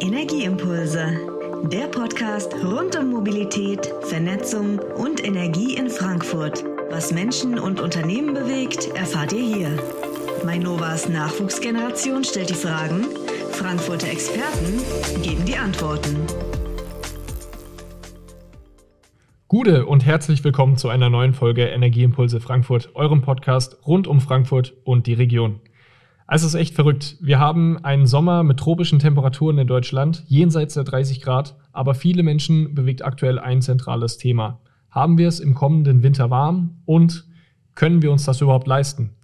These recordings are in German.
Energieimpulse, der Podcast rund um Mobilität, Vernetzung und Energie in Frankfurt. Was Menschen und Unternehmen bewegt, erfahrt ihr hier. Mainovas Nachwuchsgeneration stellt die Fragen, Frankfurter Experten geben die Antworten. Gute und herzlich willkommen zu einer neuen Folge Energieimpulse Frankfurt, eurem Podcast rund um Frankfurt und die Region. Also es ist echt verrückt. Wir haben einen Sommer mit tropischen Temperaturen in Deutschland, jenseits der 30 Grad, aber viele Menschen bewegt aktuell ein zentrales Thema. Haben wir es im kommenden Winter warm und können wir uns das überhaupt leisten?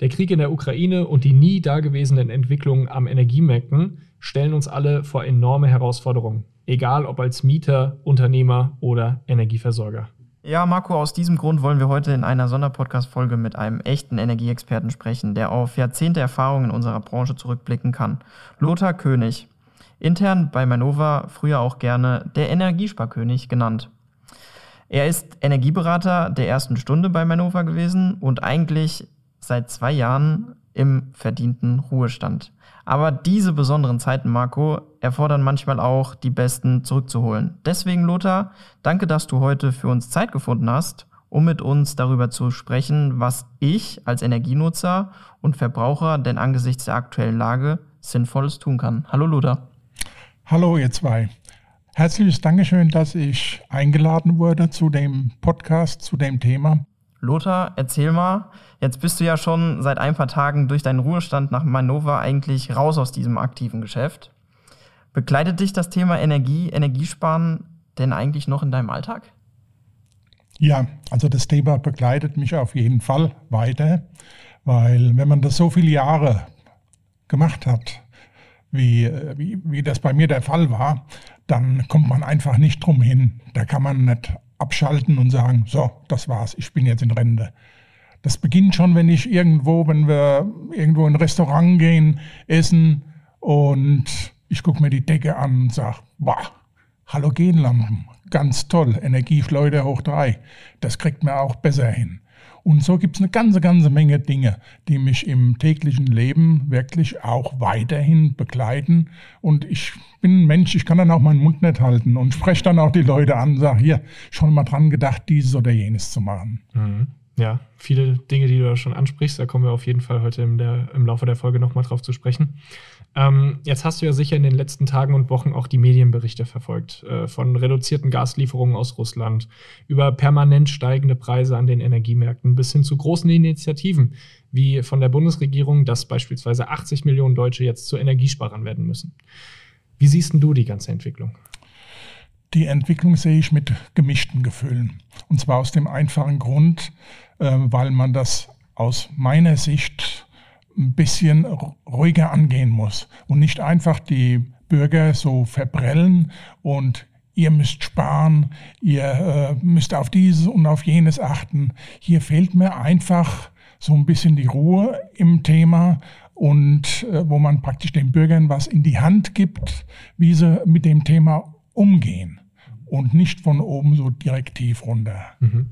Der Krieg in der Ukraine und die nie dagewesenen Entwicklungen am Energiemärkten stellen uns alle vor enorme Herausforderungen, egal ob als Mieter, Unternehmer oder Energieversorger. Ja, Marco, aus diesem Grund wollen wir heute in einer Sonderpodcast-Folge mit einem echten Energieexperten sprechen, der auf Jahrzehnte Erfahrung in unserer Branche zurückblicken kann. Lothar König. Intern bei Manova früher auch gerne der Energiesparkönig genannt. Er ist Energieberater der ersten Stunde bei Manova gewesen und eigentlich seit zwei Jahren im verdienten Ruhestand. Aber diese besonderen Zeiten, Marco, erfordern manchmal auch, die Besten zurückzuholen. Deswegen, Lothar, danke, dass du heute für uns Zeit gefunden hast, um mit uns darüber zu sprechen, was ich als Energienutzer und Verbraucher denn angesichts der aktuellen Lage Sinnvolles tun kann. Hallo, Lothar. Hallo, ihr zwei. Herzliches Dankeschön, dass ich eingeladen wurde zu dem Podcast, zu dem Thema. Lothar, erzähl mal, jetzt bist du ja schon seit ein paar Tagen durch deinen Ruhestand nach Manova eigentlich raus aus diesem aktiven Geschäft. Begleitet dich das Thema Energie, Energiesparen denn eigentlich noch in deinem Alltag? Ja, also das Thema begleitet mich auf jeden Fall weiter, weil wenn man das so viele Jahre gemacht hat, wie, wie, wie das bei mir der Fall war, dann kommt man einfach nicht drum hin. Da kann man nicht abschalten und sagen, so, das war's, ich bin jetzt in Rente. Das beginnt schon, wenn ich irgendwo, wenn wir irgendwo in ein Restaurant gehen, essen und ich gucke mir die Decke an und sage, boah, Halogenlampen, ganz toll, Energieschleuder hoch drei, das kriegt man auch besser hin. Und so gibt es eine ganze, ganze Menge Dinge, die mich im täglichen Leben wirklich auch weiterhin begleiten. Und ich bin ein Mensch, ich kann dann auch meinen Mund nicht halten und spreche dann auch die Leute an und sage, hier, schon mal dran gedacht, dieses oder jenes zu machen. Mhm. Ja, viele Dinge, die du da schon ansprichst, da kommen wir auf jeden Fall heute im, der, im Laufe der Folge nochmal drauf zu sprechen. Ähm, jetzt hast du ja sicher in den letzten Tagen und Wochen auch die Medienberichte verfolgt, äh, von reduzierten Gaslieferungen aus Russland über permanent steigende Preise an den Energiemärkten bis hin zu großen Initiativen, wie von der Bundesregierung, dass beispielsweise 80 Millionen Deutsche jetzt zu Energiesparern werden müssen. Wie siehst du die ganze Entwicklung? Die Entwicklung sehe ich mit gemischten Gefühlen. Und zwar aus dem einfachen Grund, äh, weil man das aus meiner Sicht ein bisschen ruhiger angehen muss und nicht einfach die Bürger so verbrellen und ihr müsst sparen, ihr äh, müsst auf dieses und auf jenes achten. Hier fehlt mir einfach so ein bisschen die Ruhe im Thema und äh, wo man praktisch den Bürgern was in die Hand gibt, wie sie mit dem Thema umgehen und nicht von oben so direktiv runter. Mhm.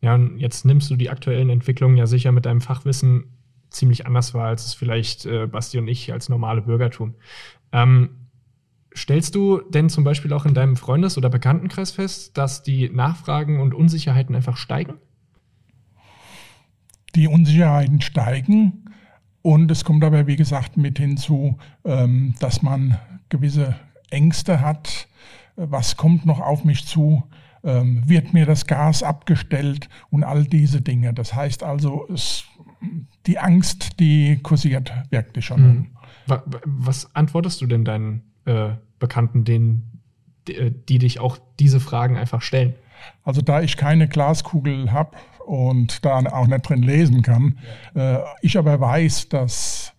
Ja, und jetzt nimmst du die aktuellen Entwicklungen ja sicher mit deinem Fachwissen ziemlich anders war, als es vielleicht äh, Basti und ich als normale Bürger tun. Ähm, stellst du denn zum Beispiel auch in deinem Freundes- oder Bekanntenkreis fest, dass die Nachfragen und Unsicherheiten einfach steigen? Die Unsicherheiten steigen und es kommt aber, wie gesagt, mit hinzu, ähm, dass man gewisse Ängste hat. Was kommt noch auf mich zu? Ähm, wird mir das Gas abgestellt und all diese Dinge. Das heißt also, es die Angst, die kursiert wirklich schon. Mhm. Was antwortest du denn deinen äh, Bekannten, denen, die, äh, die dich auch diese Fragen einfach stellen? Also da ich keine Glaskugel habe und da auch nicht drin lesen kann, äh, ich aber weiß, dass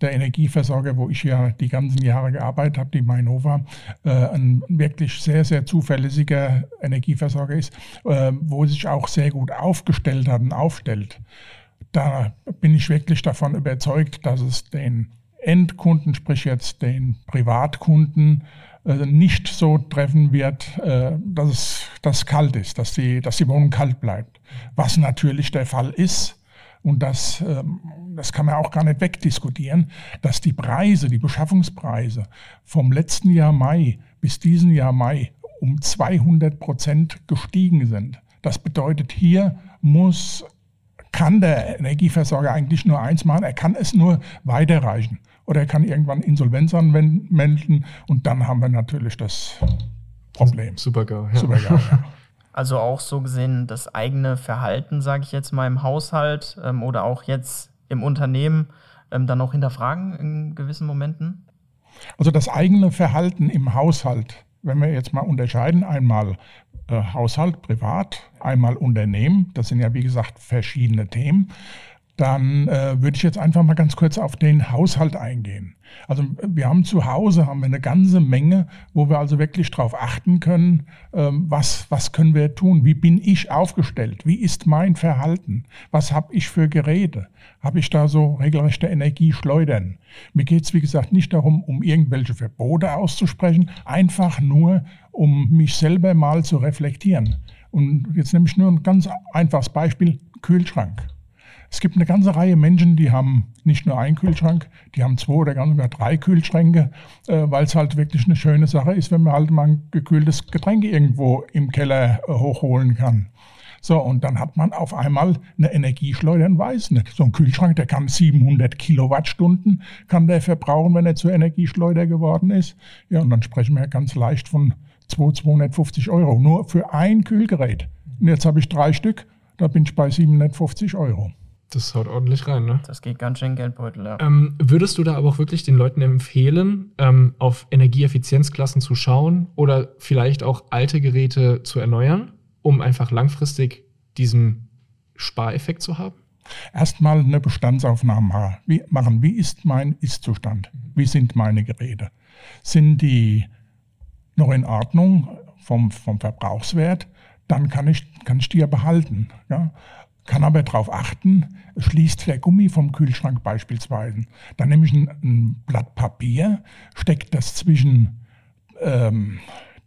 der Energieversorger, wo ich ja die ganzen Jahre gearbeitet habe, die Mainova, äh, ein wirklich sehr, sehr zuverlässiger Energieversorger ist, äh, wo sich auch sehr gut aufgestellt hat und aufstellt da bin ich wirklich davon überzeugt, dass es den Endkunden, sprich jetzt den Privatkunden, äh, nicht so treffen wird, äh, dass es dass kalt ist, dass die, dass die Wohnung kalt bleibt. Was natürlich der Fall ist, und das, ähm, das kann man auch gar nicht wegdiskutieren, dass die Preise, die Beschaffungspreise vom letzten Jahr Mai bis diesen Jahr Mai um 200 Prozent gestiegen sind. Das bedeutet, hier muss, kann der Energieversorger eigentlich nur eins machen, er kann es nur weiterreichen. Oder er kann irgendwann Insolvenz anmelden und dann haben wir natürlich das Problem. Super GAU. Ja. Super GAU, ja. Also auch so gesehen das eigene Verhalten, sage ich jetzt mal, im Haushalt ähm, oder auch jetzt im Unternehmen ähm, dann auch hinterfragen in gewissen Momenten? Also das eigene Verhalten im Haushalt, wenn wir jetzt mal unterscheiden, einmal äh, Haushalt, privat, einmal Unternehmen, das sind ja wie gesagt verschiedene Themen dann äh, würde ich jetzt einfach mal ganz kurz auf den Haushalt eingehen. Also wir haben zu Hause haben wir eine ganze Menge, wo wir also wirklich darauf achten können, ähm, was, was können wir tun, wie bin ich aufgestellt, wie ist mein Verhalten, was habe ich für Geräte, habe ich da so regelrechte Energieschleudern. Mir geht es, wie gesagt, nicht darum, um irgendwelche Verbote auszusprechen, einfach nur, um mich selber mal zu reflektieren. Und jetzt nehme ich nur ein ganz einfaches Beispiel, Kühlschrank. Es gibt eine ganze Reihe Menschen, die haben nicht nur einen Kühlschrank, die haben zwei oder ganz sogar drei Kühlschränke, äh, weil es halt wirklich eine schöne Sache ist, wenn man halt mal ein gekühltes Getränk irgendwo im Keller äh, hochholen kann. So, und dann hat man auf einmal eine Energieschleuder und weiß. So ein Kühlschrank, der kann 700 Kilowattstunden, kann der verbrauchen, wenn er zur Energieschleuder geworden ist. Ja, und dann sprechen wir ganz leicht von 250 Euro, nur für ein Kühlgerät. Und jetzt habe ich drei Stück, da bin ich bei 750 Euro. Das haut ordentlich rein, ne? Das geht ganz schön Geldbeutel, ja. Ähm, würdest du da aber auch wirklich den Leuten empfehlen, ähm, auf Energieeffizienzklassen zu schauen oder vielleicht auch alte Geräte zu erneuern, um einfach langfristig diesen Spareffekt zu haben? Erstmal eine Bestandsaufnahme machen. Wie ist mein Ist-Zustand? Wie sind meine Geräte? Sind die noch in Ordnung vom, vom Verbrauchswert? Dann kann ich, kann ich die ja behalten. Ja? Kann aber darauf achten, schließt der Gummi vom Kühlschrank beispielsweise. Dann nehme ich ein, ein Blatt Papier, stecke das zwischen ähm,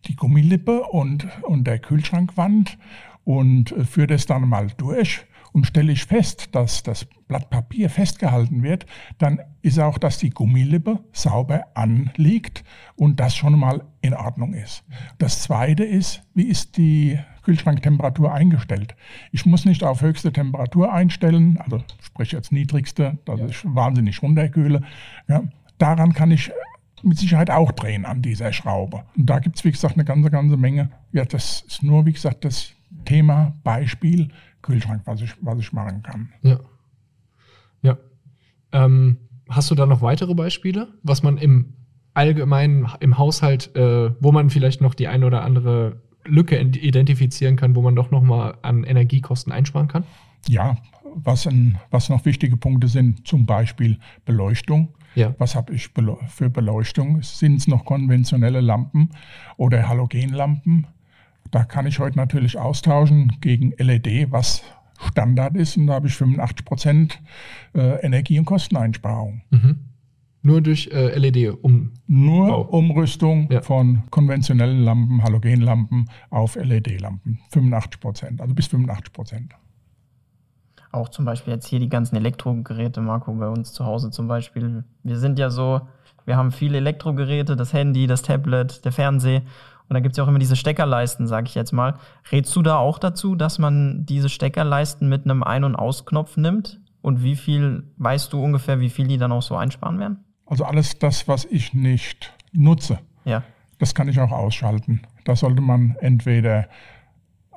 die Gummilippe und, und der Kühlschrankwand und äh, führe das dann mal durch und stelle ich fest, dass das Blatt Papier festgehalten wird, dann ist auch, dass die Gummilippe sauber anliegt und das schon mal in Ordnung ist. Das zweite ist, wie ist die Kühlschranktemperatur eingestellt? Ich muss nicht auf höchste Temperatur einstellen, also sprich jetzt niedrigste, dass ja. ich wahnsinnig runterkühle. Ja, daran kann ich mit Sicherheit auch drehen an dieser Schraube. Und da gibt es, wie gesagt, eine ganze, ganze Menge. Ja, das ist nur, wie gesagt, das Thema, Beispiel, Kühlschrank, was ich, was ich machen kann. Ja. Ja. Ähm, hast du da noch weitere Beispiele, was man im allgemeinen, im Haushalt, äh, wo man vielleicht noch die eine oder andere Lücke identifizieren kann, wo man doch nochmal an Energiekosten einsparen kann? Ja, was, ein, was noch wichtige Punkte sind, zum Beispiel Beleuchtung. Ja. Was habe ich für Beleuchtung? Sind es noch konventionelle Lampen oder Halogenlampen? Da kann ich heute natürlich austauschen gegen LED, was Standard ist. Und da habe ich 85 Prozent äh, Energie- und Kosteneinsparung. Mhm. Nur durch äh, LED um Nur Bau. Umrüstung ja. von konventionellen Lampen, Halogenlampen auf LED-Lampen. 85 Prozent, also bis 85 Prozent. Auch zum Beispiel jetzt hier die ganzen Elektrogeräte, Marco, bei uns zu Hause zum Beispiel. Wir sind ja so, wir haben viele Elektrogeräte, das Handy, das Tablet, der Fernseher. Und da gibt es ja auch immer diese Steckerleisten, sage ich jetzt mal. Rätst du da auch dazu, dass man diese Steckerleisten mit einem Ein- und Ausknopf nimmt? Und wie viel, weißt du ungefähr, wie viel die dann auch so einsparen werden? Also alles das, was ich nicht nutze, ja. das kann ich auch ausschalten. Da sollte man entweder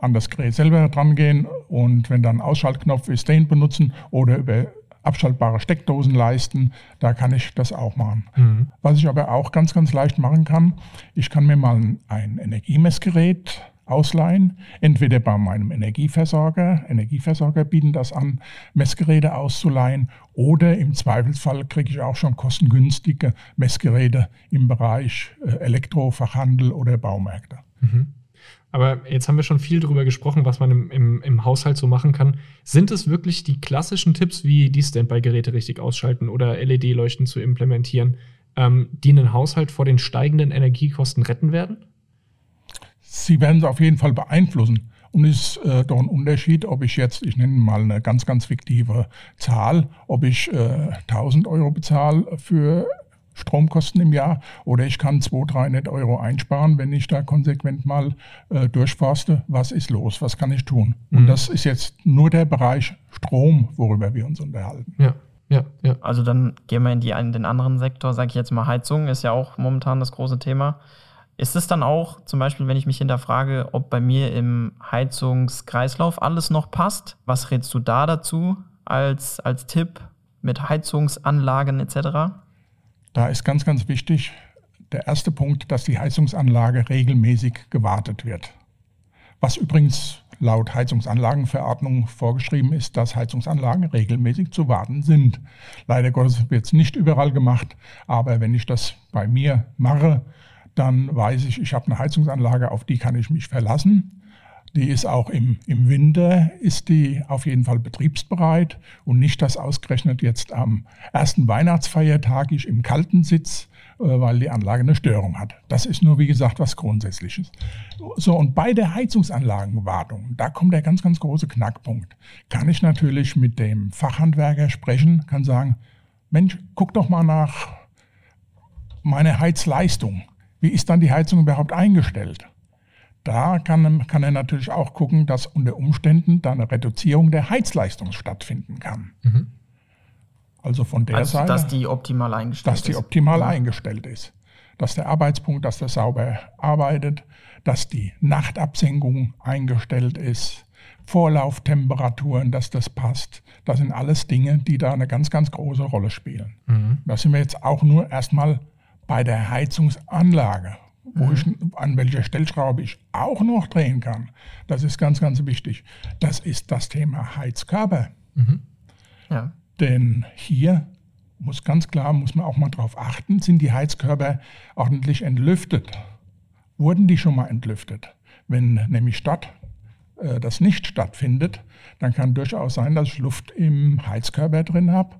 an das Gerät selber dran gehen und wenn dann Ausschaltknopf ist, den benutzen oder über abschaltbare Steckdosen leisten. Da kann ich das auch machen. Mhm. Was ich aber auch ganz, ganz leicht machen kann, ich kann mir mal ein Energiemessgerät ausleihen, entweder bei meinem Energieversorger, Energieversorger bieten das an, Messgeräte auszuleihen, oder im Zweifelsfall kriege ich auch schon kostengünstige Messgeräte im Bereich äh, Elektrofachhandel oder Baumärkte. Mhm. Aber jetzt haben wir schon viel darüber gesprochen, was man im, im, im Haushalt so machen kann. Sind es wirklich die klassischen Tipps, wie die Standby-Geräte richtig ausschalten oder LED-Leuchten zu implementieren, ähm, die einen Haushalt vor den steigenden Energiekosten retten werden? Sie werden es auf jeden Fall beeinflussen. Und es ist äh, doch ein Unterschied, ob ich jetzt, ich nenne mal eine ganz, ganz fiktive Zahl, ob ich äh, 1000 Euro bezahle für Stromkosten im Jahr oder ich kann 200, 300 Euro einsparen, wenn ich da konsequent mal äh, durchforste. Was ist los? Was kann ich tun? Mhm. Und das ist jetzt nur der Bereich Strom, worüber wir uns unterhalten. Ja. Ja, ja. Also dann gehen wir in, die, in den anderen Sektor, sage ich jetzt mal Heizung, ist ja auch momentan das große Thema. Ist es dann auch, zum Beispiel, wenn ich mich hinterfrage, ob bei mir im Heizungskreislauf alles noch passt? Was rätst du da dazu als, als Tipp mit Heizungsanlagen etc.? Da ist ganz, ganz wichtig der erste Punkt, dass die Heizungsanlage regelmäßig gewartet wird. Was übrigens laut Heizungsanlagenverordnung vorgeschrieben ist, dass Heizungsanlagen regelmäßig zu warten sind. Leider Gottes wird es nicht überall gemacht, aber wenn ich das bei mir mache, dann weiß ich, ich habe eine Heizungsanlage, auf die kann ich mich verlassen. Die ist auch im, im Winter, ist die auf jeden Fall betriebsbereit und nicht, dass ausgerechnet jetzt am ersten Weihnachtsfeiertag ich im Kalten sitze, äh, weil die Anlage eine Störung hat. Das ist nur, wie gesagt, was Grundsätzliches. So, und bei der Heizungsanlagenwartung, da kommt der ganz, ganz große Knackpunkt. Kann ich natürlich mit dem Fachhandwerker sprechen, kann sagen, Mensch, guck doch mal nach meiner Heizleistung. Wie ist dann die Heizung überhaupt eingestellt? Da kann, kann er natürlich auch gucken, dass unter Umständen da eine Reduzierung der Heizleistung stattfinden kann. Mhm. Also von der also, Seite. Dass die optimal eingestellt dass ist. Dass die optimal ja. eingestellt ist. Dass der Arbeitspunkt, dass der sauber arbeitet, dass die Nachtabsenkung eingestellt ist, Vorlauftemperaturen, dass das passt. Das sind alles Dinge, die da eine ganz, ganz große Rolle spielen. Mhm. Da sind wir jetzt auch nur erstmal bei der Heizungsanlage wo ich, an welcher Stellschraube ich auch noch drehen kann. Das ist ganz, ganz wichtig. Das ist das Thema Heizkörper. Mhm. Ja. Denn hier muss ganz klar, muss man auch mal darauf achten, sind die Heizkörper ordentlich entlüftet? Wurden die schon mal entlüftet? Wenn nämlich statt äh, das nicht stattfindet, dann kann durchaus sein, dass ich Luft im Heizkörper drin habe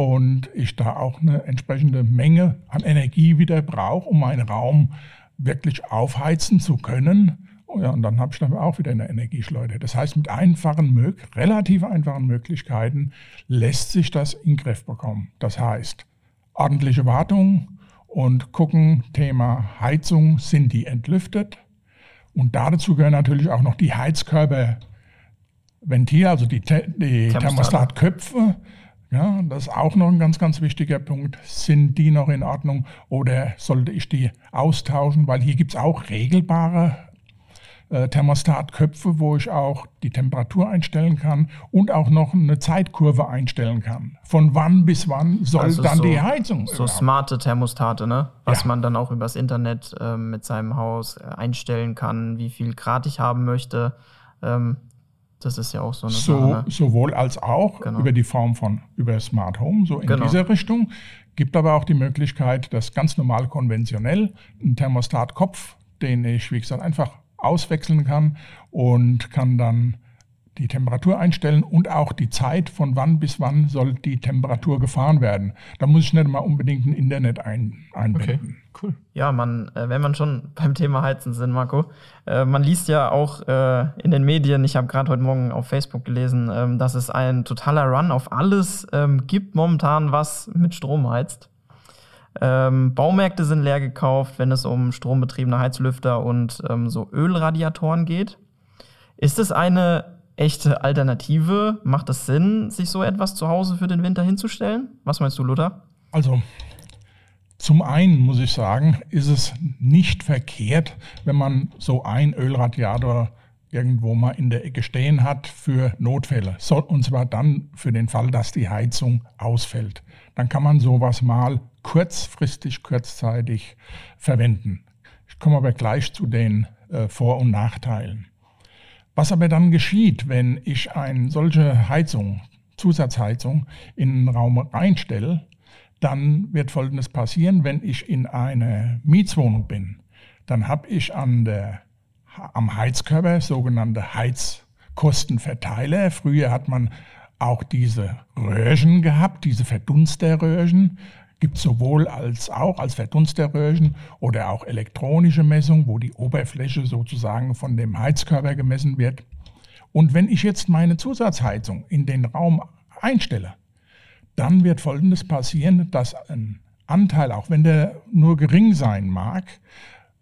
und ich da auch eine entsprechende Menge an Energie wieder brauche, um meinen Raum wirklich aufheizen zu können. Oh ja, und dann habe ich dann auch wieder eine Energieschleuder. Das heißt, mit einfachen, relativ einfachen Möglichkeiten lässt sich das in den Griff bekommen. Das heißt, ordentliche Wartung und gucken, Thema Heizung, sind die entlüftet? Und dazu gehören natürlich auch noch die Heizkörperventile, also die, die Thermostatköpfe. Ja, das ist auch noch ein ganz, ganz wichtiger Punkt. Sind die noch in Ordnung oder sollte ich die austauschen? Weil hier gibt es auch regelbare äh, Thermostatköpfe, wo ich auch die Temperatur einstellen kann und auch noch eine Zeitkurve einstellen kann. Von wann bis wann soll also dann so, die Heizung? So überhaupt? smarte Thermostate, ne? Was ja. man dann auch übers Internet äh, mit seinem Haus äh, einstellen kann, wie viel Grad ich haben möchte. Ähm, das ist ja auch so eine so, Sache. Sowohl als auch genau. über die Form von über Smart Home, so in genau. dieser Richtung. Gibt aber auch die Möglichkeit, dass ganz normal konventionell ein Thermostatkopf, den ich, wie gesagt, einfach auswechseln kann und kann dann die Temperatur einstellen und auch die Zeit, von wann bis wann soll die Temperatur gefahren werden. Da muss ich nicht mal unbedingt ein Internet ein, einbinden. Okay, cool. Ja, man, äh, wenn man schon beim Thema Heizen sind, Marco, äh, man liest ja auch äh, in den Medien, ich habe gerade heute Morgen auf Facebook gelesen, ähm, dass es ein totaler Run auf alles ähm, gibt momentan, was mit Strom heizt. Ähm, Baumärkte sind leer gekauft, wenn es um strombetriebene Heizlüfter und so Ölradiatoren geht. Ist es eine echte Alternative? Macht es Sinn, sich so etwas zu Hause für den Winter hinzustellen? Was meinst du, Luther? Also, zum einen muss ich sagen, ist es nicht verkehrt, wenn man so ein Ölradiator irgendwo mal in der Ecke stehen hat für Notfälle. und zwar dann für den Fall, dass die Heizung ausfällt. Dann kann man sowas mal kurzfristig, kurzzeitig verwenden. Ich komme aber gleich zu den äh, Vor- und Nachteilen. Was aber dann geschieht, wenn ich eine solche Heizung, Zusatzheizung in einen Raum reinstelle, dann wird Folgendes passieren, wenn ich in einer Mietswohnung bin, dann habe ich an der, am Heizkörper sogenannte Heizkostenverteiler. Früher hat man auch diese Röhrchen gehabt, diese Verdunsterröhrchen. Gibt sowohl als auch als Verdunsterröhrchen oder auch elektronische Messung, wo die Oberfläche sozusagen von dem Heizkörper gemessen wird. Und wenn ich jetzt meine Zusatzheizung in den Raum einstelle, dann wird Folgendes passieren, dass ein Anteil, auch wenn der nur gering sein mag,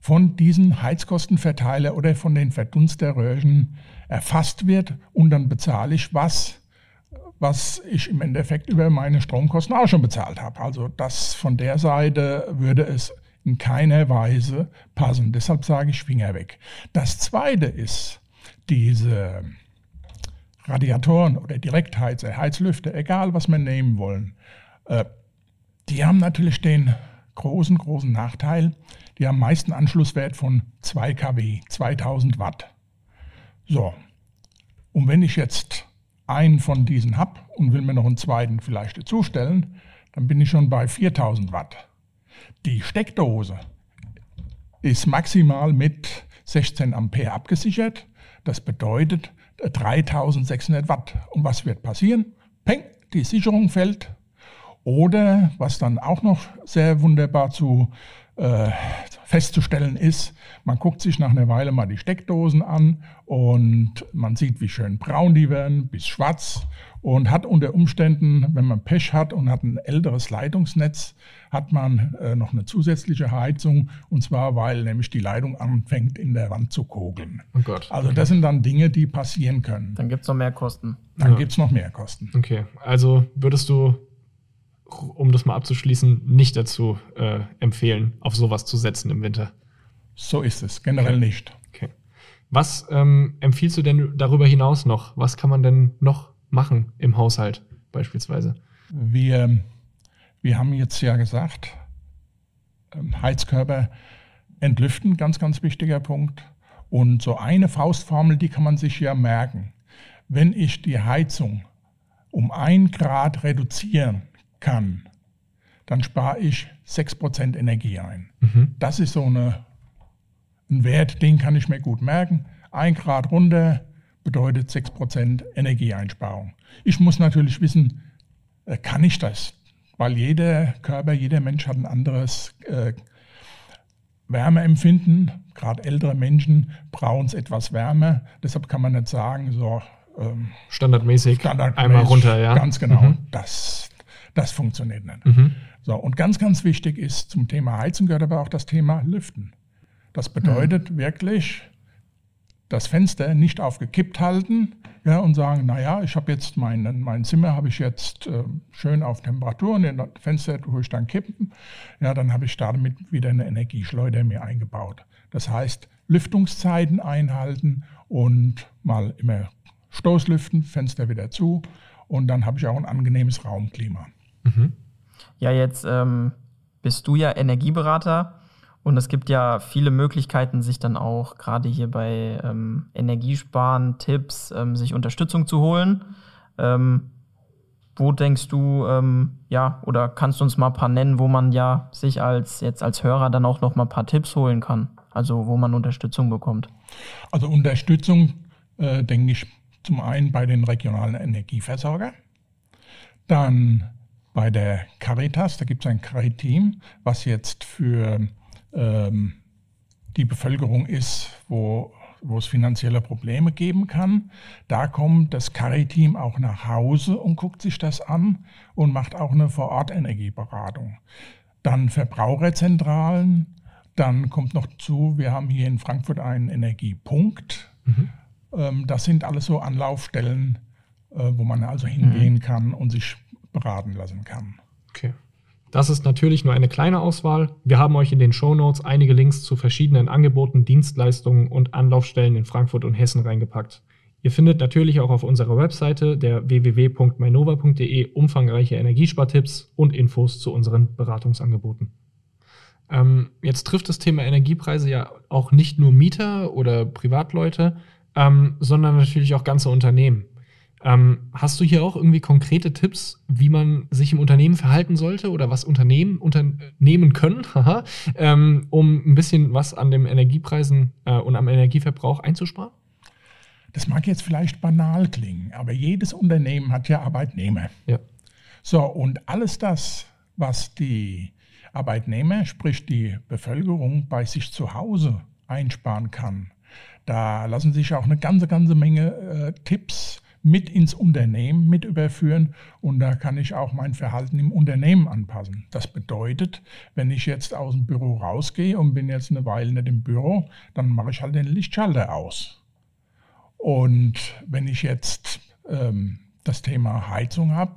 von diesen Heizkostenverteiler oder von den Verdunsterröhrchen erfasst wird und dann bezahle ich was, was ich im Endeffekt über meine Stromkosten auch schon bezahlt habe. Also das von der Seite würde es in keiner Weise passen. Deshalb sage ich Finger weg. Das Zweite ist, diese Radiatoren oder Direktheizer, Heizlüfter, egal was wir nehmen wollen, äh, die haben natürlich den großen, großen Nachteil, die haben meisten Anschlusswert von 2 kW, 2000 Watt. So, und wenn ich jetzt einen von diesen habe und will mir noch einen zweiten vielleicht dazustellen, dann bin ich schon bei 4000 Watt. Die Steckdose ist maximal mit 16 Ampere abgesichert. Das bedeutet 3600 Watt. Und was wird passieren? Peng, die Sicherung fällt. Oder was dann auch noch sehr wunderbar zu äh, festzustellen ist, man guckt sich nach einer Weile mal die Steckdosen an und man sieht, wie schön braun die werden, bis schwarz und hat unter Umständen, wenn man Pech hat und hat ein älteres Leitungsnetz, hat man äh, noch eine zusätzliche Heizung und zwar, weil nämlich die Leitung anfängt in der Wand zu kogeln. Oh Gott. Also okay. das sind dann Dinge, die passieren können. Dann gibt es noch mehr Kosten. Dann ja. gibt es noch mehr Kosten. Okay, also würdest du um das mal abzuschließen, nicht dazu äh, empfehlen, auf sowas zu setzen im Winter. So ist es, generell okay. nicht. Okay. Was ähm, empfiehlst du denn darüber hinaus noch? Was kann man denn noch machen im Haushalt beispielsweise? Wir, wir haben jetzt ja gesagt, ähm, Heizkörper entlüften, ganz, ganz wichtiger Punkt. Und so eine Faustformel, die kann man sich ja merken. Wenn ich die Heizung um ein Grad reduzieren kann, dann spare ich 6% Energie ein. Mhm. Das ist so eine, ein Wert, den kann ich mir gut merken. Ein Grad runter bedeutet 6% Energieeinsparung. Ich muss natürlich wissen, äh, kann ich das? Weil jeder Körper, jeder Mensch hat ein anderes äh, Wärmeempfinden. Gerade ältere Menschen brauchen es etwas wärmer. Deshalb kann man nicht sagen, so ähm, standardmäßig, standardmäßig einmal runter, ja. Ganz genau. Mhm. Das, das funktioniert nicht. Mhm. So, und ganz, ganz wichtig ist zum Thema Heizen gehört aber auch das Thema Lüften. Das bedeutet mhm. wirklich, das Fenster nicht aufgekippt halten ja, und sagen, naja, ich habe jetzt mein, mein Zimmer habe ich jetzt äh, schön auf Temperatur und das Fenster tue ich dann kippen. Ja, dann habe ich damit wieder eine Energieschleuder mir eingebaut. Das heißt, Lüftungszeiten einhalten und mal immer Stoßlüften, Fenster wieder zu und dann habe ich auch ein angenehmes Raumklima. Mhm. Ja, jetzt ähm, bist du ja Energieberater und es gibt ja viele Möglichkeiten, sich dann auch gerade hier bei ähm, Energiesparen, Tipps, ähm, sich Unterstützung zu holen. Ähm, wo denkst du, ähm, ja, oder kannst du uns mal ein paar nennen, wo man ja sich als jetzt als Hörer dann auch noch mal ein paar Tipps holen kann? Also wo man Unterstützung bekommt? Also Unterstützung, äh, denke ich, zum einen bei den regionalen Energieversorgern, dann bei der Caritas, da gibt es ein Cari-Team, was jetzt für ähm, die Bevölkerung ist, wo, wo es finanzielle Probleme geben kann. Da kommt das Cari-Team auch nach Hause und guckt sich das an und macht auch eine Vor-Ort-Energieberatung. Dann Verbraucherzentralen, dann kommt noch zu, wir haben hier in Frankfurt einen Energiepunkt. Mhm. Ähm, das sind alles so Anlaufstellen, äh, wo man also hingehen mhm. kann und sich beraten lassen kann. Okay. Das ist natürlich nur eine kleine Auswahl. Wir haben euch in den Show Notes einige Links zu verschiedenen Angeboten, Dienstleistungen und Anlaufstellen in Frankfurt und Hessen reingepackt. Ihr findet natürlich auch auf unserer Webseite der www.mainova.de umfangreiche Energiespartipps und Infos zu unseren Beratungsangeboten. Ähm, jetzt trifft das Thema Energiepreise ja auch nicht nur Mieter oder Privatleute, ähm, sondern natürlich auch ganze Unternehmen. Ähm, hast du hier auch irgendwie konkrete Tipps, wie man sich im Unternehmen verhalten sollte oder was Unternehmen unternehmen können, ähm, um ein bisschen was an den Energiepreisen äh, und am Energieverbrauch einzusparen? Das mag jetzt vielleicht banal klingen, aber jedes Unternehmen hat ja Arbeitnehmer. Ja. So, und alles das, was die Arbeitnehmer, sprich die Bevölkerung bei sich zu Hause einsparen kann. Da lassen sich auch eine ganze, ganze Menge äh, Tipps mit ins Unternehmen mit überführen und da kann ich auch mein Verhalten im Unternehmen anpassen. Das bedeutet, wenn ich jetzt aus dem Büro rausgehe und bin jetzt eine Weile nicht im Büro, dann mache ich halt den Lichtschalter aus. Und wenn ich jetzt ähm, das Thema Heizung habe,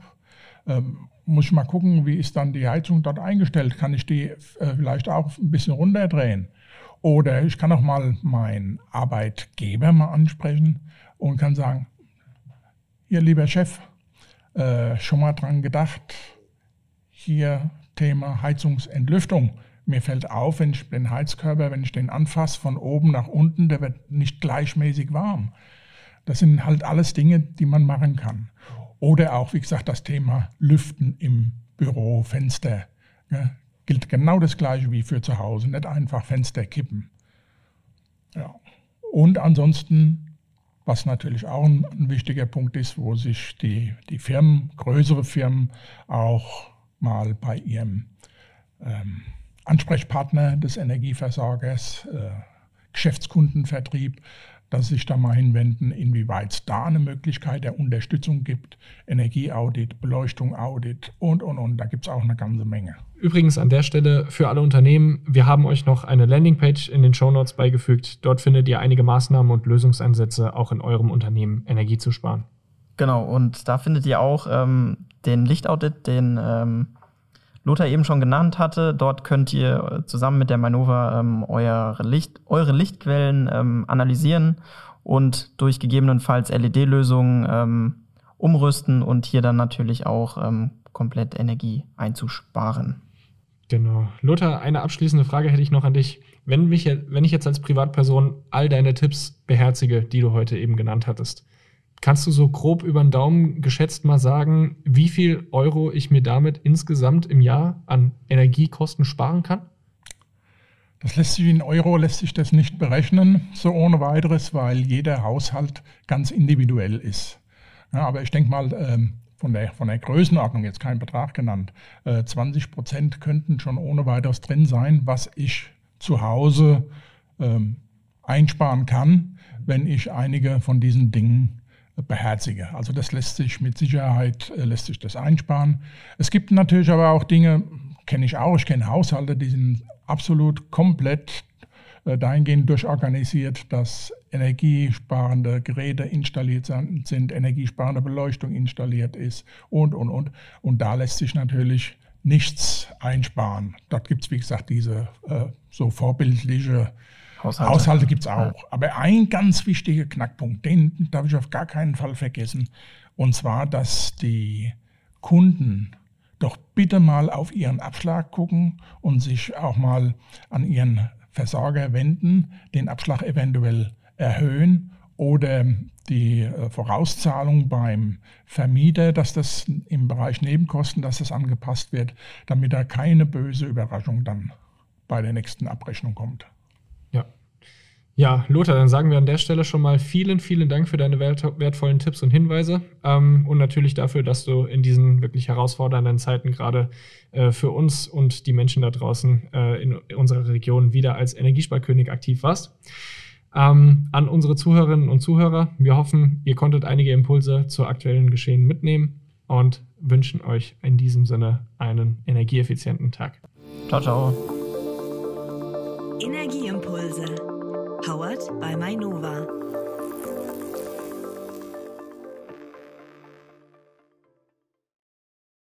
ähm, muss ich mal gucken, wie ist dann die Heizung dort eingestellt. Kann ich die äh, vielleicht auch ein bisschen runterdrehen? Oder ich kann auch mal meinen Arbeitgeber mal ansprechen und kann sagen, ihr lieber Chef, äh, schon mal dran gedacht, hier Thema Heizungsentlüftung. Mir fällt auf, wenn ich den Heizkörper, wenn ich den anfasse von oben nach unten, der wird nicht gleichmäßig warm. Das sind halt alles Dinge, die man machen kann. Oder auch, wie gesagt, das Thema Lüften im Büro, Fenster. Ja, gilt genau das Gleiche wie für zu Hause, nicht einfach Fenster kippen. Ja. Und ansonsten, was natürlich auch ein, ein, wichtiger Punkt ist, wo sich die, die Firmen, größere Firmen, auch mal bei ihrem ähm, Ansprechpartner des Energieversorgers, äh, Geschäftskundenvertrieb, dass sich da mal hinwenden, inwieweit es da eine Möglichkeit der Unterstützung gibt. Energieaudit, Beleuchtung Audit und, und, und. Da gibt es auch eine ganze Menge. Übrigens an der Stelle für alle Unternehmen, wir haben euch noch eine Landingpage in den Show Notes beigefügt. Dort findet ihr einige Maßnahmen und Lösungsansätze, auch in eurem Unternehmen Energie zu sparen. Genau, und da findet ihr auch ähm, den Lichtaudit, den ähm, Lothar eben schon genannt hatte. Dort könnt ihr äh, zusammen mit der Manova ähm, eure, Licht, eure Lichtquellen ähm, analysieren und durch gegebenenfalls LED-Lösungen ähm, umrüsten und hier dann natürlich auch ähm, komplett Energie einzusparen. Genau. Lothar, eine abschließende Frage hätte ich noch an dich. Wenn, mich, wenn ich jetzt als Privatperson all deine Tipps beherzige, die du heute eben genannt hattest, Kannst du so grob über den Daumen geschätzt mal sagen, wie viel Euro ich mir damit insgesamt im Jahr an Energiekosten sparen kann? Das lässt sich in Euro lässt sich das nicht berechnen, so ohne weiteres, weil jeder Haushalt ganz individuell ist. Ja, aber ich denke mal, ähm, von der, von der Größenordnung, jetzt kein Betrag genannt, 20 äh, Prozent könnten schon ohne weiteres drin sein, was ich zu Hause ähm, einsparen kann, wenn ich einige von diesen Dingen beherzige. Also das lässt sich mit Sicherheit, äh, lässt sich das einsparen. Es gibt natürlich aber auch Dinge, kenne ich auch, ich kenne Haushalte, die sind absolut komplett äh, dahingehend durchorganisiert, dass energiesparende Geräte installiert sind, energiesparende Beleuchtung installiert ist und, und, und. Und da lässt sich natürlich nichts einsparen. Dort gibt es, wie gesagt, diese äh, so vorbildliche Haushalte, Haushalte gibt es auch. Ja. Aber ein ganz wichtiger Knackpunkt, den darf ich auf gar keinen Fall vergessen. Und zwar, dass die Kunden doch bitte mal auf ihren Abschlag gucken und sich auch mal an ihren Versorger wenden, den Abschlag eventuell erhöhen oder die äh, Vorauszahlung beim Vermieter, dass das im Bereich Nebenkosten, dass das angepasst wird, damit da keine böse Überraschung dann bei der nächsten Abrechnung kommt. Ja, Lothar, dann sagen wir an der Stelle schon mal vielen, vielen Dank für deine wertvollen Tipps und Hinweise ähm, und natürlich dafür, dass du in diesen wirklich herausfordernden Zeiten gerade äh, für uns und die Menschen da draußen äh, in unserer Region wieder als Energiesparkönig aktiv warst. Ähm, an unsere Zuhörerinnen und Zuhörer, wir hoffen, ihr konntet einige Impulse zu aktuellen Geschehen mitnehmen und wünschen euch in diesem Sinne einen energieeffizienten Tag. Ciao, ciao. Energieimpulse Powered by Mainova.